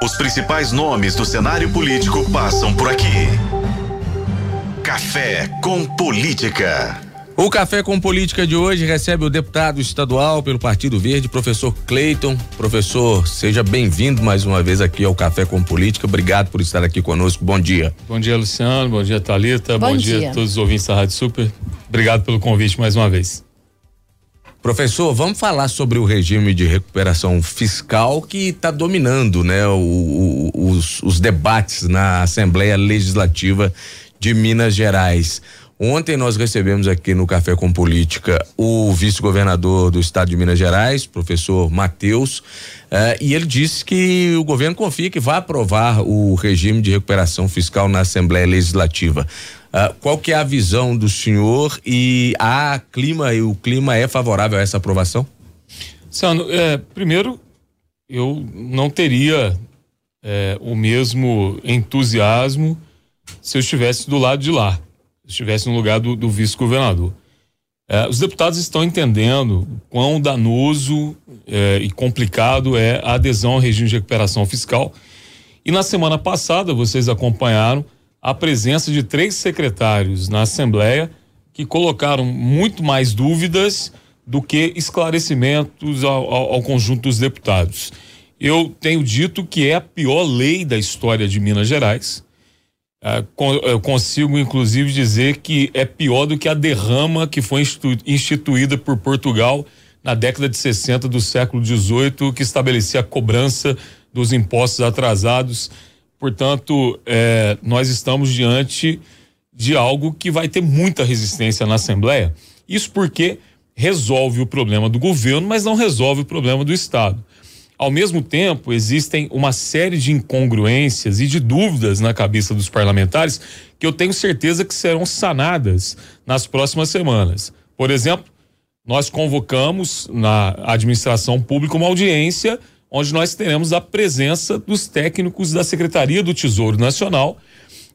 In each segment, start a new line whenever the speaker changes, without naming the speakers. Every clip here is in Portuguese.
Os principais nomes do cenário político passam por aqui. Café com Política.
O Café com Política de hoje recebe o deputado estadual pelo Partido Verde, professor Cleiton. Professor, seja bem-vindo mais uma vez aqui ao Café com Política. Obrigado por estar aqui conosco. Bom dia.
Bom dia, Luciano. Bom dia, Talita.
Bom
Bom, dia.
dia.
a todos os ouvintes da Rádio Super. Obrigado pelo convite mais uma vez.
Professor, vamos falar sobre o regime de recuperação fiscal que está dominando, né, o- o- os, os debates na Assembleia Legislativa de Minas Gerais. Ontem nós recebemos aqui no Café com Política o vice-governador do estado de Minas Gerais, professor Matheus, eh, e ele disse que o governo confia que vai aprovar o regime de recuperação fiscal na Assembleia Legislativa. Ah, qual que é a visão do senhor e há clima e o clima é favorável a essa aprovação?
Luciano, é, primeiro, eu não teria é, o mesmo entusiasmo se eu estivesse do lado de lá, estivesse no lugar do, do vice-governador. É, os deputados estão entendendo quão danoso é, e complicado é a adesão ao regime de recuperação fiscal. E na semana passada, vocês acompanharam a presença de três secretários na Assembleia que colocaram muito mais dúvidas do que esclarecimentos ao, ao- ao conjunto dos deputados. Eu tenho dito que é a pior lei da história de Minas Gerais. Ah, eu consigo, inclusive, dizer que é pior do que a derrama que foi institu- instituída por Portugal na década de 60 do século XVIII, que estabelecia a cobrança dos impostos atrasados. Portanto, eh, nós estamos diante de algo que vai ter muita resistência na Assembleia. Isso porque resolve o problema do governo, mas não resolve o problema do Estado. Ao mesmo tempo, existem uma série de incongruências e de dúvidas na cabeça dos parlamentares que eu tenho certeza que serão sanadas nas próximas semanas. Por exemplo, nós convocamos na administração pública uma audiência onde nós teremos a presença dos técnicos da Secretaria do Tesouro Nacional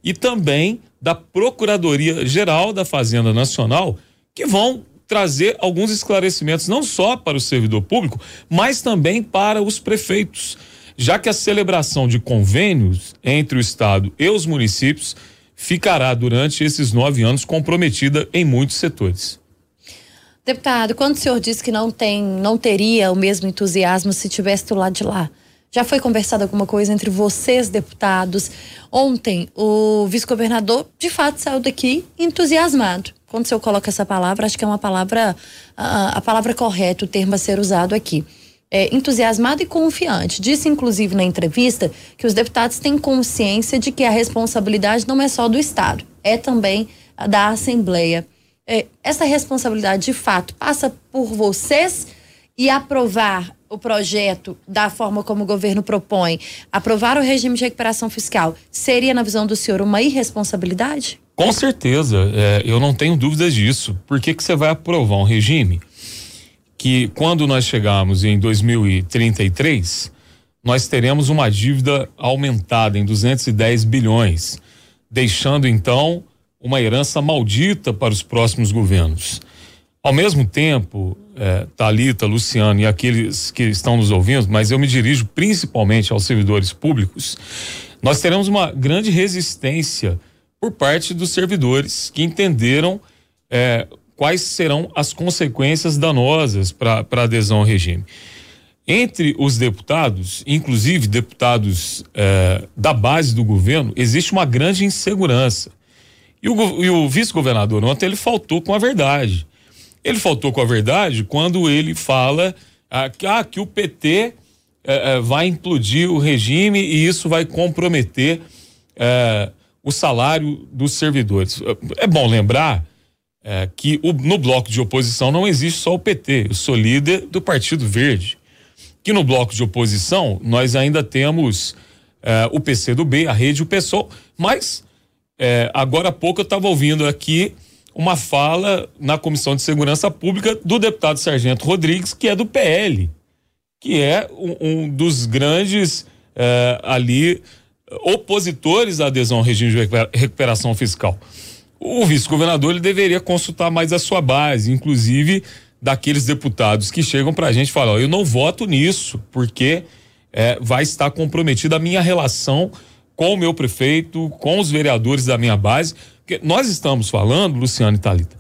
e também da Procuradoria Geral da Fazenda Nacional, que vão trazer alguns esclarecimentos não só para o servidor público, mas também para os prefeitos, já que a celebração de convênios entre o Estado e os municípios ficará durante esses nove anos comprometida em muitos setores.
Deputado, quando o senhor disse que não tem, não teria o mesmo entusiasmo se tivesse do lado de lá, já foi conversado alguma coisa entre vocês, deputados? Ontem, o vice-governador, de fato, saiu daqui entusiasmado. Quando senhor coloca essa palavra, acho que é uma palavra, a, a palavra correta, o termo a ser usado aqui. É, entusiasmado e confiante. Disse, inclusive, na entrevista, que os deputados têm consciência de que a responsabilidade não é só do Estado, é também da Assembleia. É, essa responsabilidade, de fato, passa por vocês e aprovar o projeto da forma como o governo propõe, aprovar o regime de recuperação fiscal, seria, na visão do senhor, uma irresponsabilidade?
Com certeza, é, eu não tenho dúvidas disso. Por que, que você vai aprovar um regime que, quando nós chegarmos em 2033, nós teremos uma dívida aumentada em 210 bilhões, deixando então uma herança maldita para os próximos governos. Ao mesmo tempo, é, Talita, Luciano e aqueles que estão nos ouvindo, mas eu me dirijo principalmente aos servidores públicos, nós teremos uma grande resistência por parte dos servidores que entenderam é, quais serão as consequências danosas para a adesão ao regime. Entre os deputados, inclusive deputados é, da base do governo, existe uma grande insegurança. E o, o vice-governador ontem ele faltou com a verdade. Ele faltou com a verdade quando ele fala ah, que, ah, que o PT eh, eh, vai implodir o regime e isso vai comprometer eh, o salário dos servidores. É bom lembrar eh, que o- no bloco de oposição não existe só o PT. Eu sou líder do Partido Verde. Que no bloco de oposição nós ainda temos eh, o PCdoB, a Rede o PSOL, mas é, agora há pouco eu estava ouvindo aqui uma fala na Comissão de Segurança Pública do deputado Sargento Rodrigues, que é do PL, que é um, um dos grandes é, ali opositores à adesão ao regime de recupera- recuperação fiscal. O vice-governador ele deveria consultar mais a sua base, inclusive daqueles deputados que chegam para a gente e falam: "Ó, eu não voto nisso, porque é, vai estar comprometida a minha relação com o meu prefeito, com os vereadores da minha base. Porque nós estamos falando, Luciano e Thalita,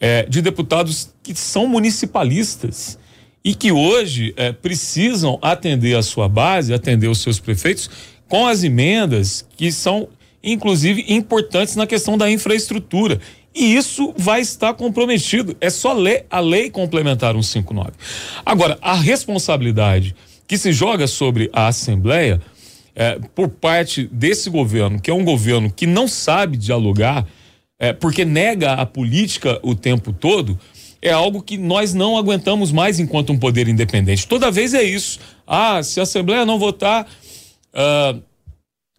é, de deputados que são municipalistas e que hoje é, precisam atender a sua base, atender os seus prefeitos, com as emendas que são, inclusive, importantes na questão da infraestrutura. E isso vai estar comprometido. É só ler a lei complementar 159. Agora, a responsabilidade que se joga sobre a Assembleia é, por parte desse governo, que é um governo que não sabe dialogar, é, porque nega a política o tempo todo, é algo que nós não aguentamos mais enquanto um poder independente. Toda vez é isso. Ah, se a Assembleia não votar uh,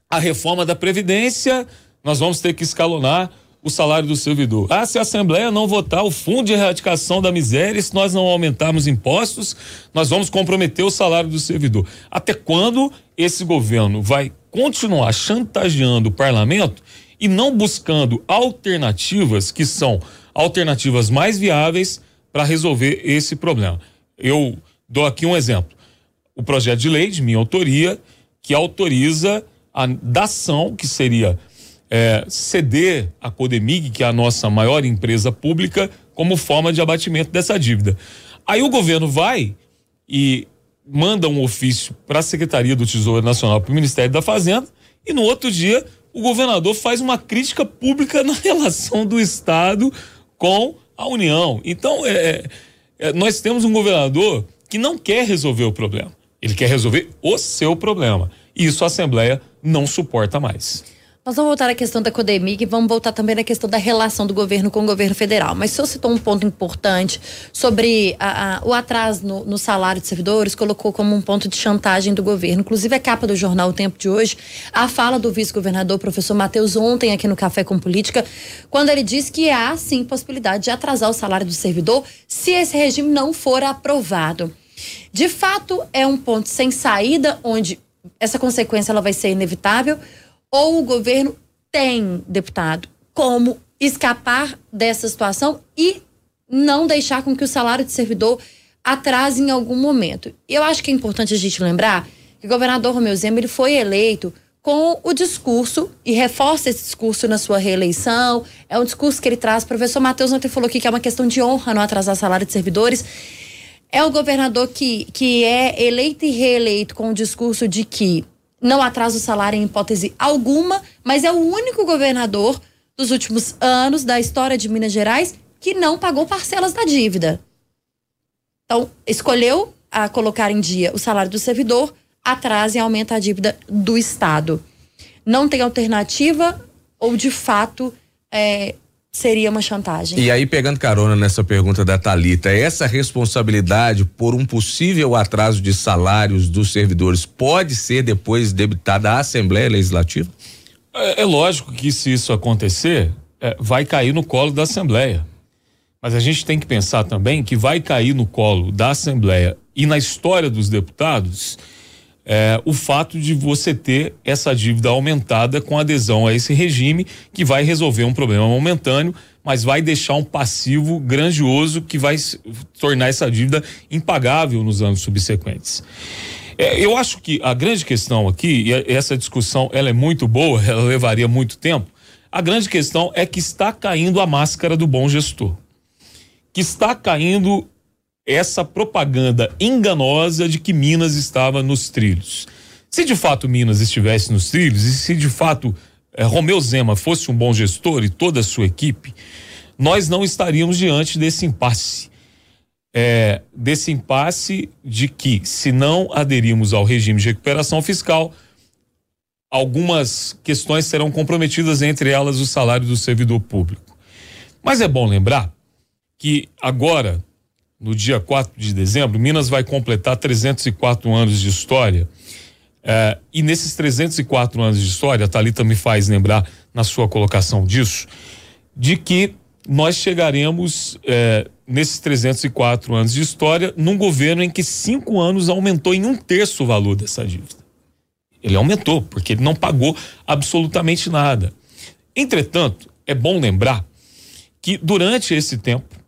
a reforma da Previdência, nós vamos ter que escalonar o salário do servidor. Ah, se a Assembleia não votar o Fundo de Erradicação da Miséria, se nós não aumentarmos impostos, nós vamos comprometer o salário do servidor. Até quando esse governo vai continuar chantageando o parlamento e não buscando alternativas que são alternativas mais viáveis para resolver esse problema. Eu dou aqui um exemplo. O projeto de lei de minha autoria que autoriza a dação, que seria é, ceder a Codemig, que é a nossa maior empresa pública, como forma de abatimento dessa dívida. Aí o governo vai e manda um ofício para a Secretaria do Tesouro Nacional, para o Ministério da Fazenda, e no outro dia o governador faz uma crítica pública na relação do Estado com a União. Então, é, é, é, nós temos um governador que não quer resolver o problema. Ele quer resolver o seu problema. E isso a Assembleia não suporta mais.
Nós vamos voltar à questão da Codemig e vamos voltar também na questão da relação do governo com o governo federal. Mas o senhor citou um ponto importante sobre a, a, o atraso no, no, salário de servidores, colocou como um ponto de chantagem do governo. Inclusive, a capa do jornal O Tempo de hoje, a fala do vice-governador, professor Matheus, ontem aqui no Café com Política, quando ele disse que há sim possibilidade de atrasar o salário do servidor se esse regime não for aprovado. De fato, é um ponto sem saída, onde essa consequência ela vai ser inevitável ou o governo tem, deputado, como escapar dessa situação e não deixar com que o salário de servidor atrase em algum momento. Eu acho que é importante a gente lembrar que o governador Romeu Zema ele foi eleito com o discurso e reforça esse discurso na sua reeleição. É um discurso que ele traz. O professor Matheus ontem falou aqui que é uma questão de honra não atrasar salário de servidores. É o governador que, que é eleito e reeleito com o discurso de que não atrasa o salário em hipótese alguma, mas é o único governador dos últimos anos da história de Minas Gerais que não pagou parcelas da dívida. Então, escolheu a colocar em dia o salário do servidor, atrasa e aumenta a dívida do Estado. Não tem alternativa ou, de fato, é, seria uma chantagem.
E aí, pegando carona nessa pergunta da Talita, essa responsabilidade por um possível atraso de salários dos servidores pode ser depois debitada à Assembleia Legislativa?
É, é lógico que se isso acontecer, é, vai cair no colo da Assembleia. Mas a gente tem que pensar também que vai cair no colo da Assembleia e na história dos deputados é, o fato de você ter essa dívida aumentada com adesão a esse regime que vai resolver um problema momentâneo, mas vai deixar um passivo grandioso que vai tornar essa dívida impagável nos anos subsequentes. É, eu acho que a grande questão aqui, e essa discussão ela é muito boa, ela levaria muito tempo. A grande questão é que está caindo a máscara do bom gestor, que está caindo essa propaganda enganosa de que Minas estava nos trilhos. Se de fato Minas estivesse nos trilhos e se de fato eh, Romeu Zema fosse um bom gestor e toda a sua equipe, nós não estaríamos diante desse impasse. É, desse impasse de que, se não aderirmos ao regime de recuperação fiscal, algumas questões serão comprometidas, entre elas o salário do servidor público. Mas é bom lembrar que agora no dia 4 de dezembro, Minas vai completar 304 anos de história. É, e nesses 304 anos de história, a Thalita me faz lembrar na sua colocação disso, de que nós chegaremos é, nesses 304 anos de história num governo em que cinco anos aumentou em um terço o valor dessa dívida. Ele aumentou, porque ele não pagou absolutamente nada. Entretanto, é bom lembrar que durante esse tempo,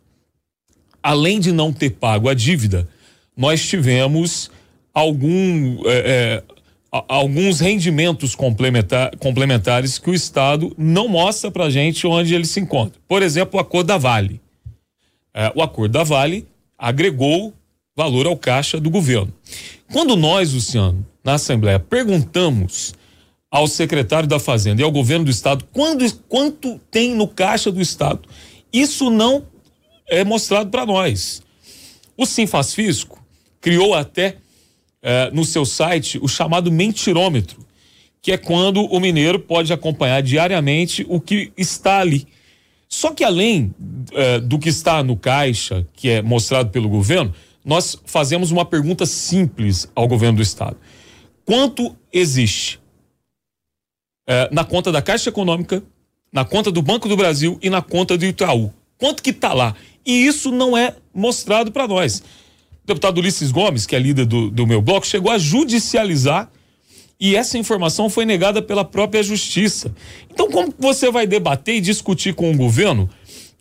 além de não ter pago a dívida, nós tivemos algum, é, é, alguns rendimentos complementar, complementares que o Estado não mostra para gente onde ele se encontra. Por exemplo, o acordo da Vale. É, o acordo da Vale agregou valor ao caixa do governo. Quando nós, Luciano, na Assembleia, perguntamos ao secretário da Fazenda e ao governo do Estado quando, quanto tem no caixa do Estado, isso não é mostrado para nós. O Simfaz Fisco criou até eh, no seu site o chamado mentirômetro, que é quando o mineiro pode acompanhar diariamente o que está ali. Só que além eh, do que está no caixa, que é mostrado pelo governo, nós fazemos uma pergunta simples ao governo do estado: quanto existe eh, na conta da Caixa Econômica, na conta do Banco do Brasil e na conta do Itaú? Quanto que está lá? E isso não é mostrado para nós. O deputado Ulisses Gomes, que é líder do, do meu bloco, chegou a judicializar e essa informação foi negada pela própria justiça. Então, como você vai debater e discutir com um governo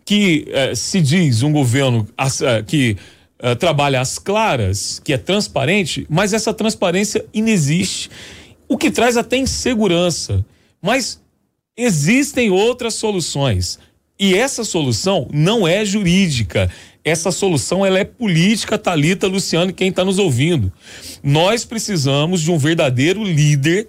que eh, se diz um governo eh, que eh, trabalha às claras, que é transparente, mas essa transparência inexiste, o que traz até insegurança. Mas existem outras soluções. E essa solução não é jurídica, essa solução ela é política, Talita, Luciano, quem está nos ouvindo. Nós precisamos de um verdadeiro líder,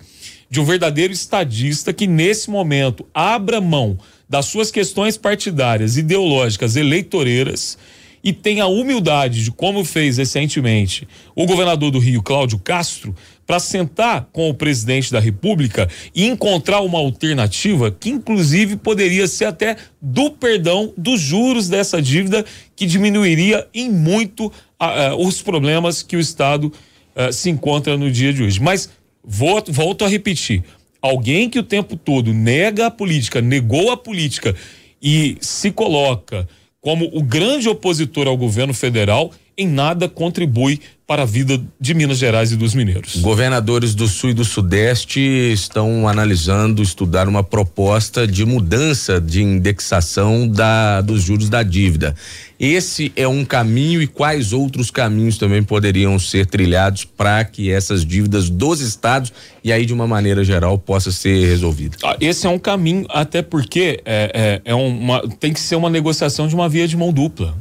de um verdadeiro estadista que nesse momento abra mão das suas questões partidárias, ideológicas, eleitoreiras e tenha a humildade de como fez recentemente o governador do Rio, Cláudio Castro, para sentar com o presidente da República e encontrar uma alternativa que, inclusive, poderia ser até do perdão dos juros dessa dívida, que diminuiria em muito uh, os problemas que o Estado uh, se encontra no dia de hoje. Mas volto a repetir: alguém que o tempo todo nega a política, negou a política e se coloca como o grande opositor ao governo federal, em nada contribui para a vida de Minas Gerais e dos mineiros.
Governadores do Sul e do Sudeste estão analisando, estudar uma proposta de mudança de indexação da, dos juros da dívida. Esse é um caminho e quais outros caminhos também poderiam ser trilhados para que essas dívidas dos estados e aí de uma maneira geral possa ser resolvida?
Ah, esse é um caminho, até porque é, é, é uma, tem que ser uma negociação de uma via de mão dupla.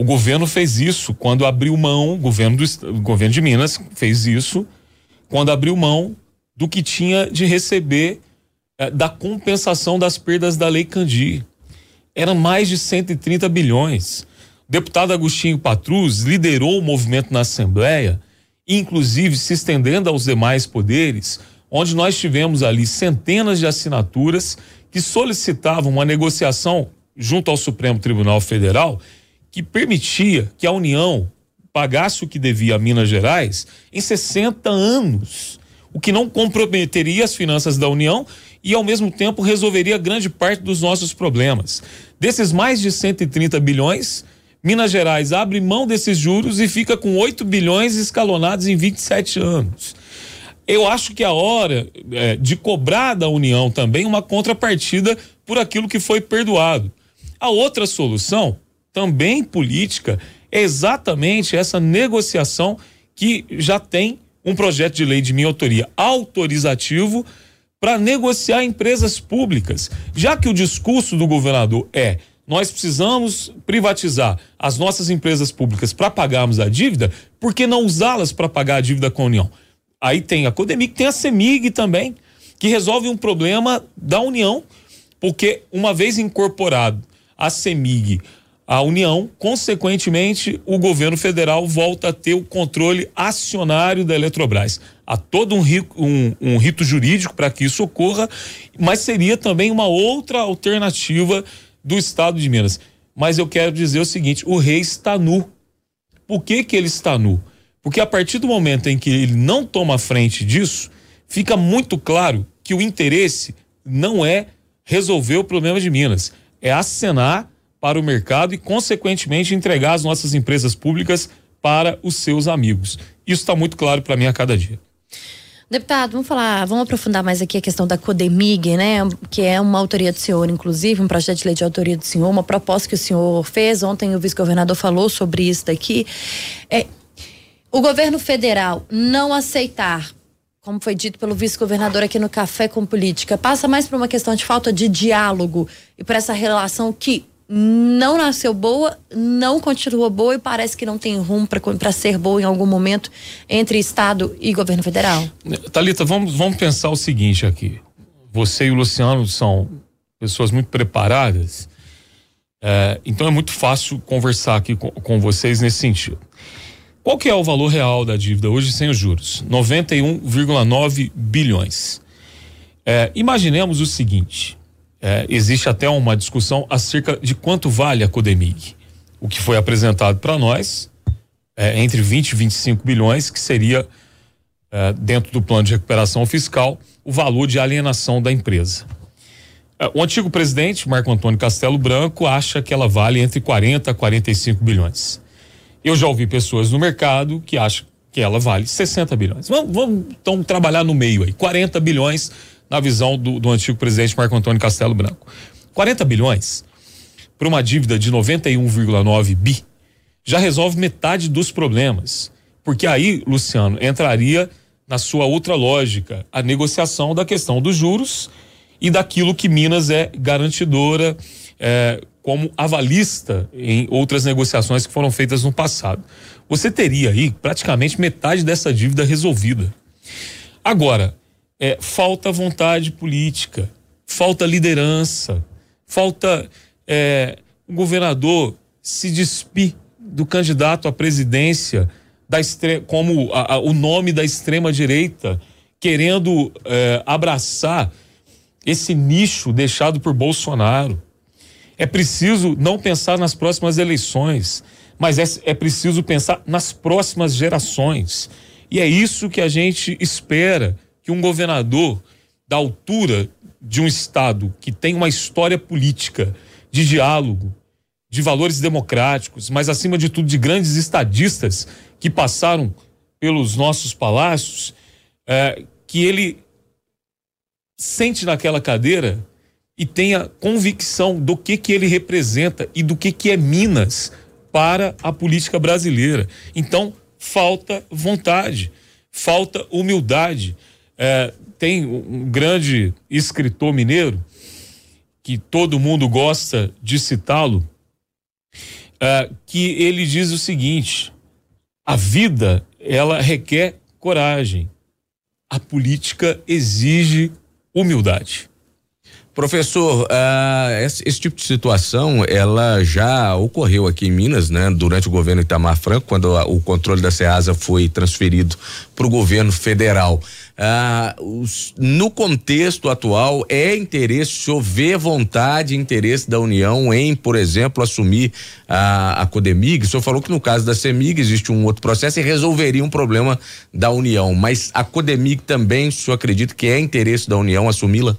O governo fez isso quando abriu mão, o governo, do, o governo de Minas fez isso quando abriu mão do que tinha de receber eh, da compensação das perdas da Lei Candir. Eram mais de 130 bilhões. O deputado Agostinho Patrus liderou o movimento na Assembleia, inclusive se estendendo aos demais poderes, onde nós tivemos ali centenas de assinaturas que solicitavam uma negociação junto ao Supremo Tribunal Federal que permitia que a União pagasse o que devia a Minas Gerais em 60 anos, o que não comprometeria as finanças da União e ao mesmo tempo resolveria grande parte dos nossos problemas. Desses mais de 130 bilhões, Minas Gerais abre mão desses juros e fica com 8 bilhões escalonados em 27 anos. Eu acho que é a hora é, de cobrar da União também uma contrapartida por aquilo que foi perdoado. A outra solução também política, é exatamente essa negociação que já tem um projeto de lei de minha autoria autorizativo para negociar empresas públicas. Já que o discurso do governador é nós precisamos privatizar as nossas empresas públicas para pagarmos a dívida, por que não usá-las para pagar a dívida com a União? Aí tem a Codemig, tem a Semig também, que resolve um problema da União, porque uma vez incorporado a Semig a União, consequentemente, o governo federal volta a ter o controle acionário da Eletrobras. Há todo um, um, um rito jurídico para que isso ocorra, mas seria também uma outra alternativa do Estado de Minas. Mas eu quero dizer o seguinte: o rei está nu. Por que, que ele está nu? Porque a partir do momento em que ele não toma frente disso, fica muito claro que o interesse não é resolver o problema de Minas, é acenar para o mercado e, consequentemente, entregar as nossas empresas públicas para os seus amigos. Isso está muito claro para mim a cada dia.
Deputado, vamos falar, vamos aprofundar mais aqui a questão da Codemig, né? Que é uma autoria do senhor, inclusive, um projeto de lei de autoria do senhor, uma proposta que o senhor fez. Ontem o vice-governador falou sobre isso daqui. É, o governo federal não aceitar, como foi dito pelo vice-governador aqui no Café com Política, passa mais por uma questão de falta de diálogo e por essa relação que não nasceu boa, não continua boa e parece que não tem rumo para ser boa em algum momento entre Estado e governo federal?
Talita, vamos, vamos pensar o seguinte aqui. Você e o Luciano são pessoas muito preparadas, é, então é muito fácil conversar aqui com, com vocês nesse sentido. Qual que é o valor real da dívida hoje sem os juros? 91,9 bilhões. É, imaginemos o seguinte: é, existe até uma discussão acerca de quanto vale a Codemig. O que foi apresentado para nós é entre 20 e 25 bilhões, que seria, é, dentro do plano de recuperação fiscal, o valor de alienação da empresa. É, o antigo presidente, Marco Antônio Castelo Branco, acha que ela vale entre 40 a 45 bilhões. Eu já ouvi pessoas no mercado que acham que ela vale 60 bilhões. Vamos, vamos então trabalhar no meio aí, 40 bilhões na visão do, do antigo presidente Marco Antônio Castelo Branco. 40 bilhões para uma dívida de 91,9 bi já resolve metade dos problemas. Porque aí, Luciano, entraria na sua outra lógica, a negociação da questão dos juros e daquilo que Minas é garantidora é, como avalista em outras negociações que foram feitas no passado. Você teria aí praticamente metade dessa dívida resolvida. Agora, é, falta vontade política, falta liderança, falta é, o governador se despir do candidato à presidência da como a, a, o nome da extrema direita, querendo é, abraçar esse nicho deixado por Bolsonaro. É preciso não pensar nas próximas eleições, mas é, é preciso pensar nas próximas gerações. E é isso que a gente espera que um governador da altura de um estado que tem uma história política de diálogo, de valores democráticos, mas acima de tudo de grandes estadistas que passaram pelos nossos palácios, é, que ele sente naquela cadeira e tenha convicção do que que ele representa e do que que é Minas para a política brasileira. Então falta vontade, falta humildade. É, tem um grande escritor mineiro que todo mundo gosta de citá-lo, é, que ele diz o seguinte: a vida ela requer coragem, a política exige humildade.
Professor, uh, esse, esse, tipo de situação, ela já ocorreu aqui em Minas, né? Durante o governo Itamar Franco, quando a, o controle da SEASA foi transferido para o governo federal. Uh, os, no contexto atual, é interesse, se houver vontade interesse da União em, por exemplo, assumir a, a Codemig, o senhor falou que no caso da CEMIG existe um outro processo e resolveria um problema da União, mas a Codemig também, o senhor acredita que é interesse da União assumi-la?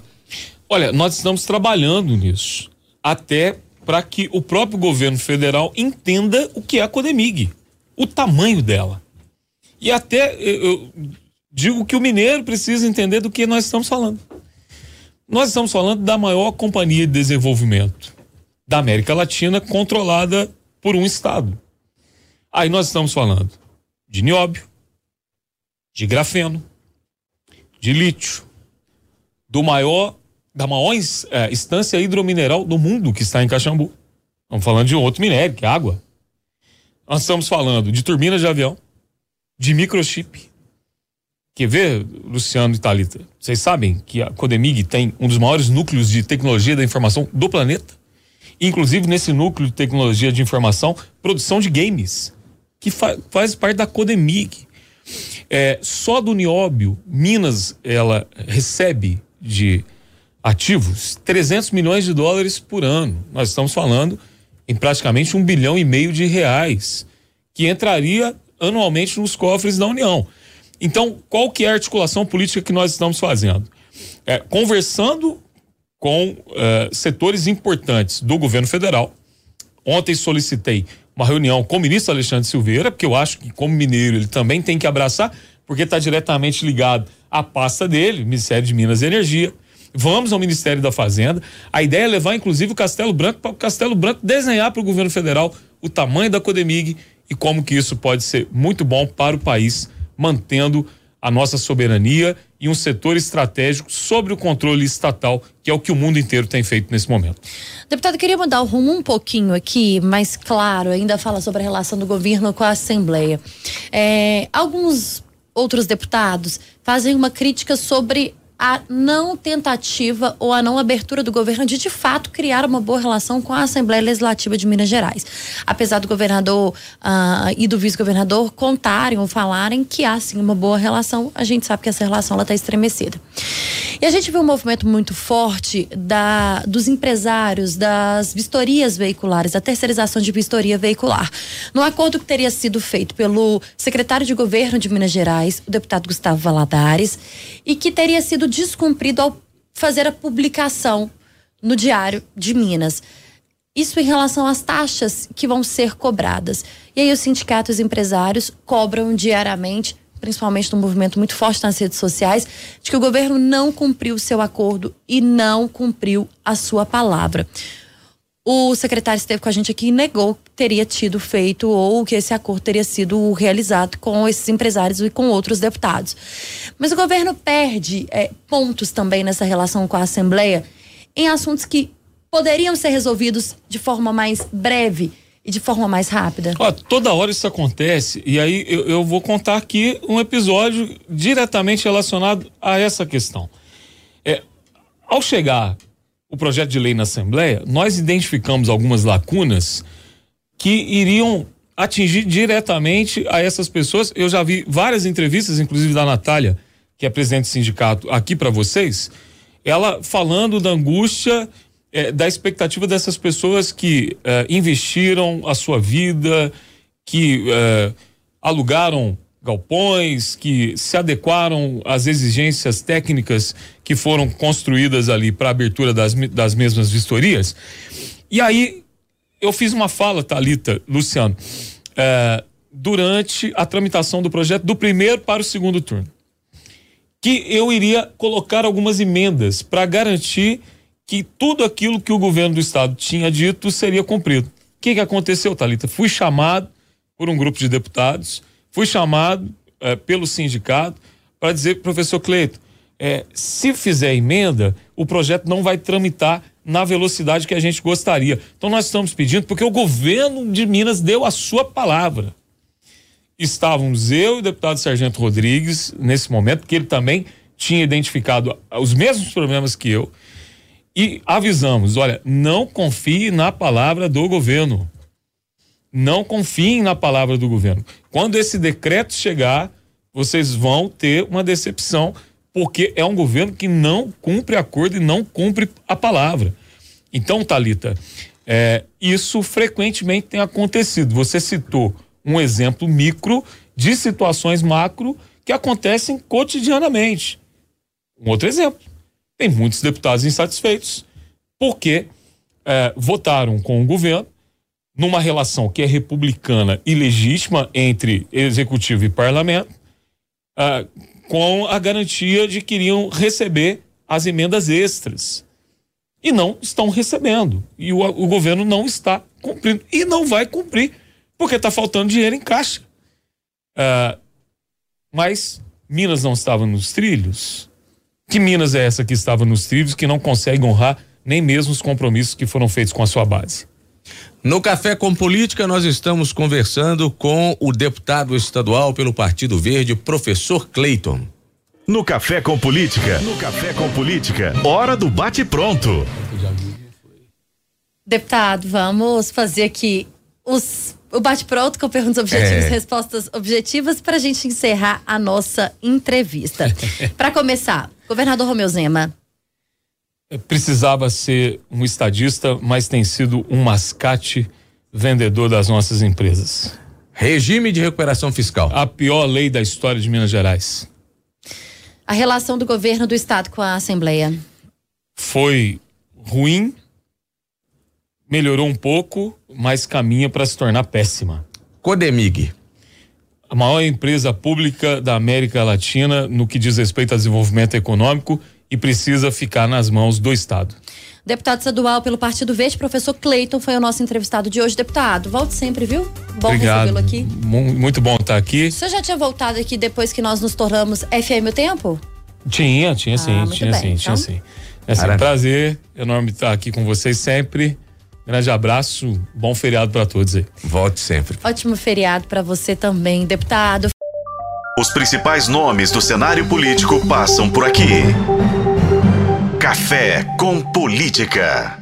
Olha, nós estamos trabalhando nisso, até para que o próprio governo federal entenda o que é a Codemig, o tamanho dela. E até eu digo que o mineiro precisa entender do que nós estamos falando. Nós estamos falando da maior companhia de desenvolvimento da América Latina controlada por um estado. Aí nós estamos falando de nióbio, de grafeno, de lítio, do maior da maior é, instância hidromineral do mundo que está em Caxambu. Estamos falando de outro minério, que é água. Nós estamos falando de turbinas de avião, de microchip. Quer ver, Luciano e Thalita? Vocês sabem que a Codemig tem um dos maiores núcleos de tecnologia da informação do planeta? Inclusive, nesse núcleo de tecnologia de informação, produção de games, que fa faz parte da Codemig. É, só do nióbio, Minas, ela recebe de ativos 300 milhões de dólares por ano. Nós estamos falando em praticamente um bilhão e meio de reais que entraria anualmente nos cofres da União. Então, qual que é a articulação política que nós estamos fazendo? É, conversando com é, setores importantes do governo federal. Ontem solicitei uma reunião com o ministro Alexandre Silveira, porque eu acho que, como mineiro, ele também tem que abraçar, porque está diretamente ligado à pasta dele, Ministério de Minas e Energia. Vamos ao Ministério da Fazenda. A ideia é levar, inclusive, o Castelo Branco para o Castelo Branco desenhar para o governo federal o tamanho da Codemig e como que isso pode ser muito bom para o país, mantendo a nossa soberania e um setor estratégico sobre o controle estatal, que é o que o mundo inteiro tem feito nesse momento.
Deputado, queria mudar o rumo um pouquinho aqui, mas claro, ainda fala sobre a relação do governo com a Assembleia. É, alguns outros deputados fazem uma crítica sobre a não tentativa ou a não abertura do governo de de fato criar uma boa relação com a Assembleia Legislativa de Minas Gerais. Apesar do governador uh, e do vice-governador contarem ou falarem que há sim uma boa relação, a gente sabe que essa relação está estremecida. E a gente vê um movimento muito forte da, dos empresários, das vistorias veiculares, da terceirização de vistoria veicular. No acordo que teria sido feito pelo secretário de governo de Minas Gerais, o deputado Gustavo Valadares, e que teria sido descumprido ao fazer a publicação no Diário de Minas. Isso em relação às taxas que vão ser cobradas. E aí os sindicatos empresários cobram diariamente, principalmente no movimento muito forte nas redes sociais, de que o governo não cumpriu o seu acordo e não cumpriu a sua palavra. O secretário esteve com a gente aqui e negou que teria tido feito ou que esse acordo teria sido realizado com esses empresários e com outros deputados. Mas o governo perde é, pontos também nessa relação com a Assembleia em assuntos que poderiam ser resolvidos de forma mais breve e de forma mais rápida?
Ó, toda hora isso acontece e aí eu, eu, vou contar aqui um episódio diretamente relacionado a essa questão. É, ao chegar o projeto de lei na Assembleia, nós identificamos algumas lacunas que iriam atingir diretamente a essas pessoas. Eu já vi várias entrevistas, inclusive da Natália, que é presidente do sindicato, aqui para vocês, ela falando da angústia, eh, da expectativa dessas pessoas que eh, investiram a sua vida, que eh, alugaram galpões, que se adequaram às exigências técnicas que foram construídas ali para abertura das, das mesmas vistorias. E aí eu fiz uma fala, Talita, Luciano, é, durante a tramitação do projeto do primeiro para o segundo turno, que eu iria colocar algumas emendas para garantir que tudo aquilo que o governo do estado tinha dito seria cumprido. O que, que aconteceu, Talita? Fui chamado por um grupo de deputados Fui chamado é, pelo sindicato para dizer, professor Cleito, é, se fizer emenda, o projeto não vai tramitar na velocidade que a gente gostaria. Então nós estamos pedindo, porque o governo de Minas deu a sua palavra. Estávamos eu e o deputado Sargento Rodrigues nesse momento, porque ele também tinha identificado os mesmos problemas que eu. E avisamos: olha, não confie na palavra do governo não confiem na palavra do governo. Quando esse decreto chegar, vocês vão ter uma decepção, porque é um governo que não cumpre acordo e não cumpre a palavra. Então, Talita, é, isso frequentemente tem acontecido. Você citou um exemplo micro de situações macro que acontecem cotidianamente. Um outro exemplo: tem muitos deputados insatisfeitos porque é, votaram com o governo numa relação que é republicana e legítima entre executivo e parlamento, ah, com a garantia de que iriam receber as emendas extras. E não estão recebendo. E o, o governo não está cumprindo. E não vai cumprir, porque está faltando dinheiro em caixa. Ah, mas Minas não estava nos trilhos? Que Minas é essa que estava nos trilhos que não consegue honrar nem mesmo os compromissos que foram feitos com a sua base?
No Café com Política, nós estamos conversando com o deputado estadual pelo Partido Verde, professor Cleiton.
No Café com Política, no Café com Política, hora do bate-pronto.
Deputado, vamos fazer aqui os, o bate-pronto com perguntas objetivas e é. respostas objetivas para a gente encerrar a nossa entrevista. para começar, governador Romeu Zema,
precisava ser um estadista, mas tem sido um mascate vendedor das nossas empresas.
Regime de recuperação fiscal.
A pior lei da história de Minas Gerais.
A relação do governo do estado com a Assembleia.
Foi ruim, melhorou um pouco, mas caminha para se tornar péssima.
Codemig.
a maior empresa pública da América Latina no que diz respeito ao desenvolvimento econômico e precisa ficar nas mãos do Estado.
Deputado estadual pelo Partido Verde, professor Cleiton, foi o nosso entrevistado de hoje. Deputado, volte sempre, viu? Bom recebê-lo aqui.
Muito bom estar aqui.
Você já tinha voltado aqui depois que nós nos tornamos FM o Tempo?
Tinha, tinha ah, sim, tinha bem. sim, então... tinha sim. É assim, um prazer enorme estar aqui com vocês sempre. Grande abraço, bom feriado para todos aí.
Volte sempre.
Ótimo feriado para você também, deputado.
Os principais nomes do cenário político passam por aqui. Café com Política.